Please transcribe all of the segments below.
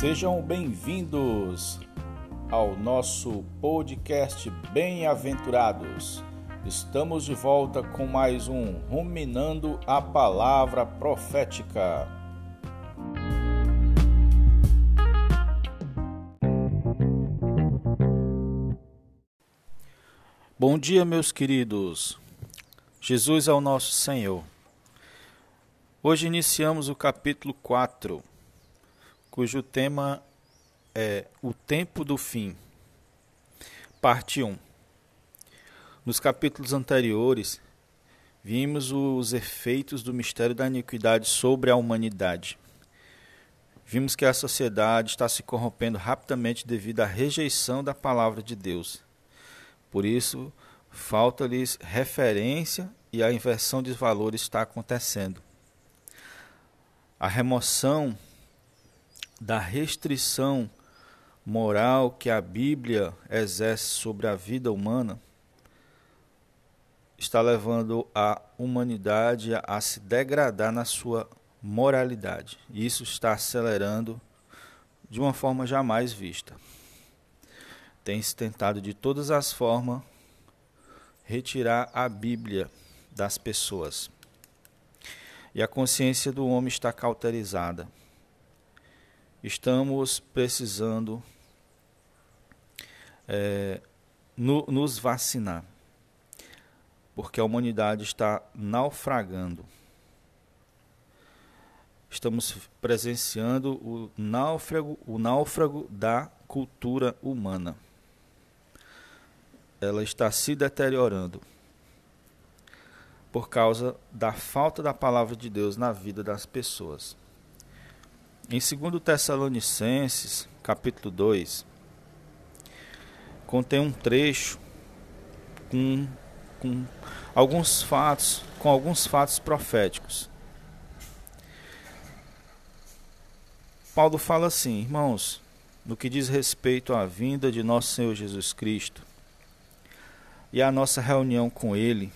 Sejam bem-vindos ao nosso podcast Bem-aventurados. Estamos de volta com mais um Ruminando a Palavra Profética. Bom dia, meus queridos. Jesus é o nosso Senhor. Hoje iniciamos o capítulo 4 cujo tema é O Tempo do Fim, parte 1. Nos capítulos anteriores, vimos os efeitos do mistério da iniquidade sobre a humanidade. Vimos que a sociedade está se corrompendo rapidamente devido à rejeição da palavra de Deus. Por isso, falta-lhes referência e a inversão de valores está acontecendo. A remoção da restrição moral que a Bíblia exerce sobre a vida humana está levando a humanidade a se degradar na sua moralidade. Isso está acelerando de uma forma jamais vista. Tem-se tentado de todas as formas retirar a Bíblia das pessoas. E a consciência do homem está cauterizada estamos precisando é, no, nos vacinar, porque a humanidade está naufragando. Estamos presenciando o náufrago, o náufrago da cultura humana. Ela está se deteriorando por causa da falta da palavra de Deus na vida das pessoas. Em 2 Tessalonicenses, capítulo 2, contém um trecho com, com alguns fatos, com alguns fatos proféticos. Paulo fala assim, irmãos, no que diz respeito à vinda de nosso Senhor Jesus Cristo e à nossa reunião com Ele,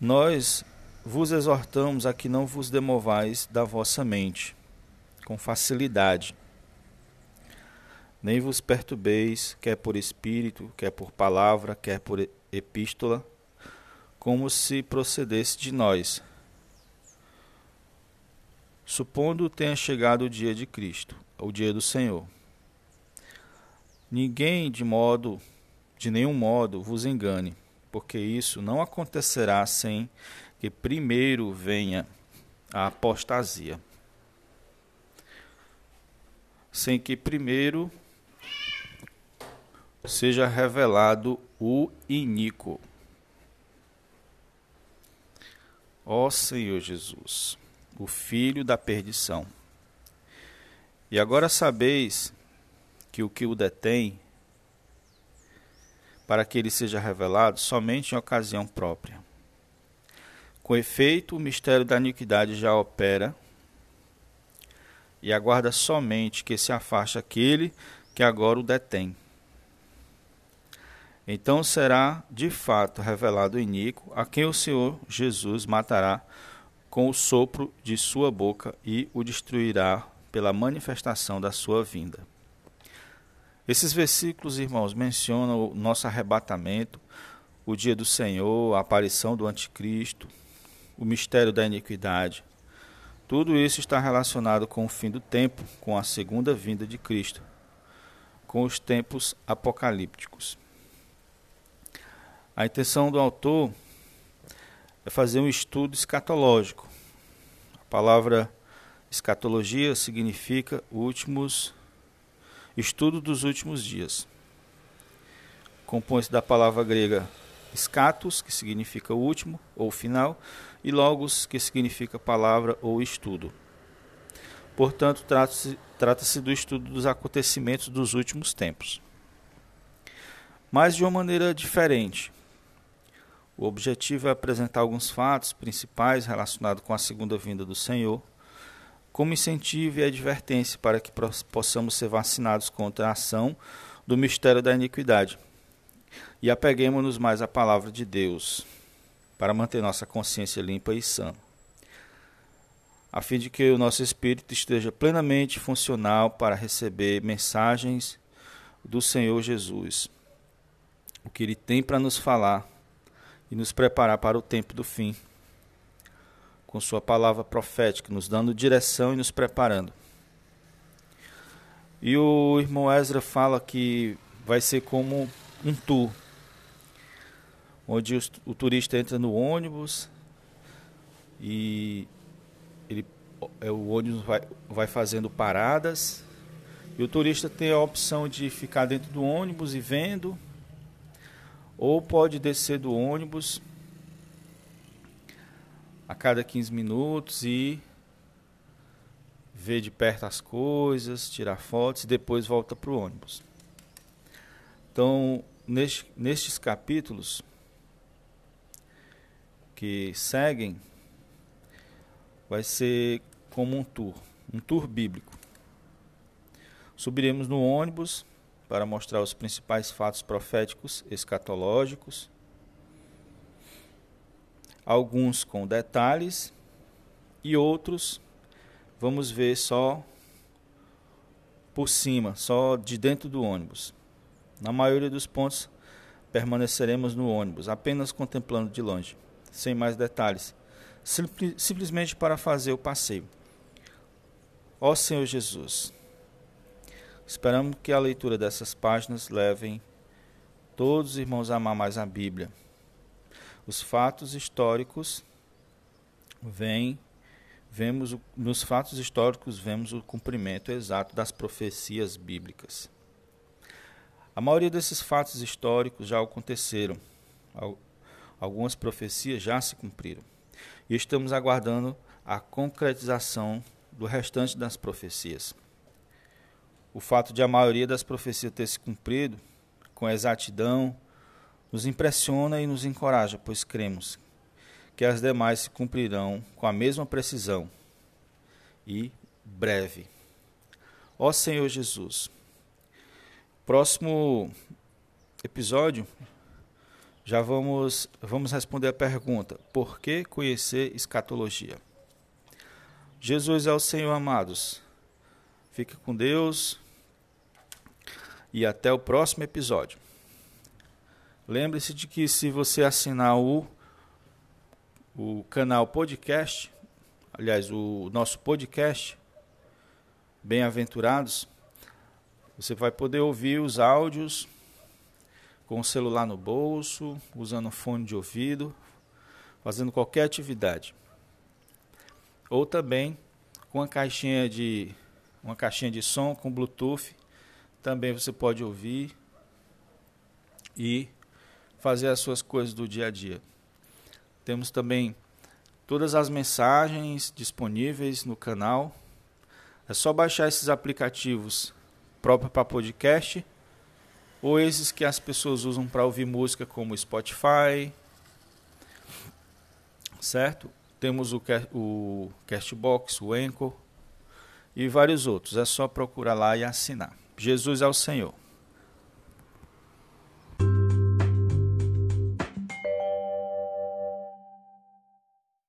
nós vos exortamos a que não vos demovais da vossa mente com facilidade, nem vos perturbeis, quer por espírito, quer por palavra, quer por epístola, como se procedesse de nós, supondo tenha chegado o dia de Cristo, o dia do Senhor. Ninguém de modo, de nenhum modo, vos engane, porque isso não acontecerá sem que primeiro venha a apostasia, sem que primeiro seja revelado o iníquo. Ó Senhor Jesus, o filho da perdição. E agora sabeis que o que o detém, para que ele seja revelado somente em ocasião própria. Com efeito, o mistério da iniquidade já opera e aguarda somente que se afaste aquele que agora o detém. Então será de fato revelado o iníquo, a quem o Senhor Jesus matará com o sopro de sua boca e o destruirá pela manifestação da sua vinda. Esses versículos, irmãos, mencionam o nosso arrebatamento, o dia do Senhor, a aparição do Anticristo, o mistério da iniquidade. Tudo isso está relacionado com o fim do tempo, com a segunda vinda de Cristo, com os tempos apocalípticos. A intenção do autor é fazer um estudo escatológico. A palavra escatologia significa últimos estudo dos últimos dias. Compõe-se da palavra grega Scatus, que significa último ou final, e logos, que significa palavra ou estudo. Portanto, trata-se trata do estudo dos acontecimentos dos últimos tempos. Mas de uma maneira diferente. O objetivo é apresentar alguns fatos principais relacionados com a segunda vinda do Senhor, como incentivo e advertência para que possamos ser vacinados contra a ação do mistério da iniquidade e apeguemos-nos mais à palavra de Deus para manter nossa consciência limpa e sã. a fim de que o nosso espírito esteja plenamente funcional para receber mensagens do Senhor Jesus. O que ele tem para nos falar e nos preparar para o tempo do fim. Com sua palavra profética, nos dando direção e nos preparando. E o irmão Ezra fala que vai ser como um tour, onde o, turista entra no ônibus e ele, é, o ônibus vai, vai fazendo paradas e o turista tem a opção de ficar dentro do ônibus e vendo, ou pode descer do ônibus a cada 15 minutos e ver de perto as coisas, tirar fotos e depois volta para o ônibus. Então, neste, nestes capítulos que seguem, vai ser como um tour, um tour bíblico. Subiremos no ônibus para mostrar os principais fatos proféticos escatológicos, alguns com detalhes e outros vamos ver só por cima, só de dentro do ônibus. Na maioria dos pontos permaneceremos no ônibus, apenas contemplando de longe, sem mais detalhes simplesmente para fazer o passeio. Ó Senhor Jesus, esperamos que a leitura dessas páginas levem todos os irmãos a amar mais a Bíblia. Os fatos históricos vêm, vemos nos fatos históricos vemos o cumprimento exato das profecias bíblicas. A maioria desses fatos históricos já aconteceram. Algumas profecias já se cumpriram e estamos aguardando a concretização do restante das profecias. O fato de a maioria das profecias ter se cumprido com exatidão nos impressiona e nos encoraja, pois cremos que as demais se cumprirão com a mesma precisão e breve. Ó Senhor Jesus, próximo episódio já vamos, vamos responder a pergunta: por que conhecer escatologia? Jesus é o Senhor, amados. Fique com Deus e até o próximo episódio. Lembre-se de que se você assinar o, o canal podcast, aliás, o nosso podcast, Bem-aventurados, você vai poder ouvir os áudios com o celular no bolso, usando fone de ouvido, fazendo qualquer atividade. Ou também com uma caixinha de uma caixinha de som com Bluetooth, também você pode ouvir e fazer as suas coisas do dia a dia. Temos também todas as mensagens disponíveis no canal. É só baixar esses aplicativos próprios para podcast ou esses que as pessoas usam para ouvir música como Spotify, certo? Temos o, o Castbox, o Anchor e vários outros. É só procurar lá e assinar. Jesus é o Senhor.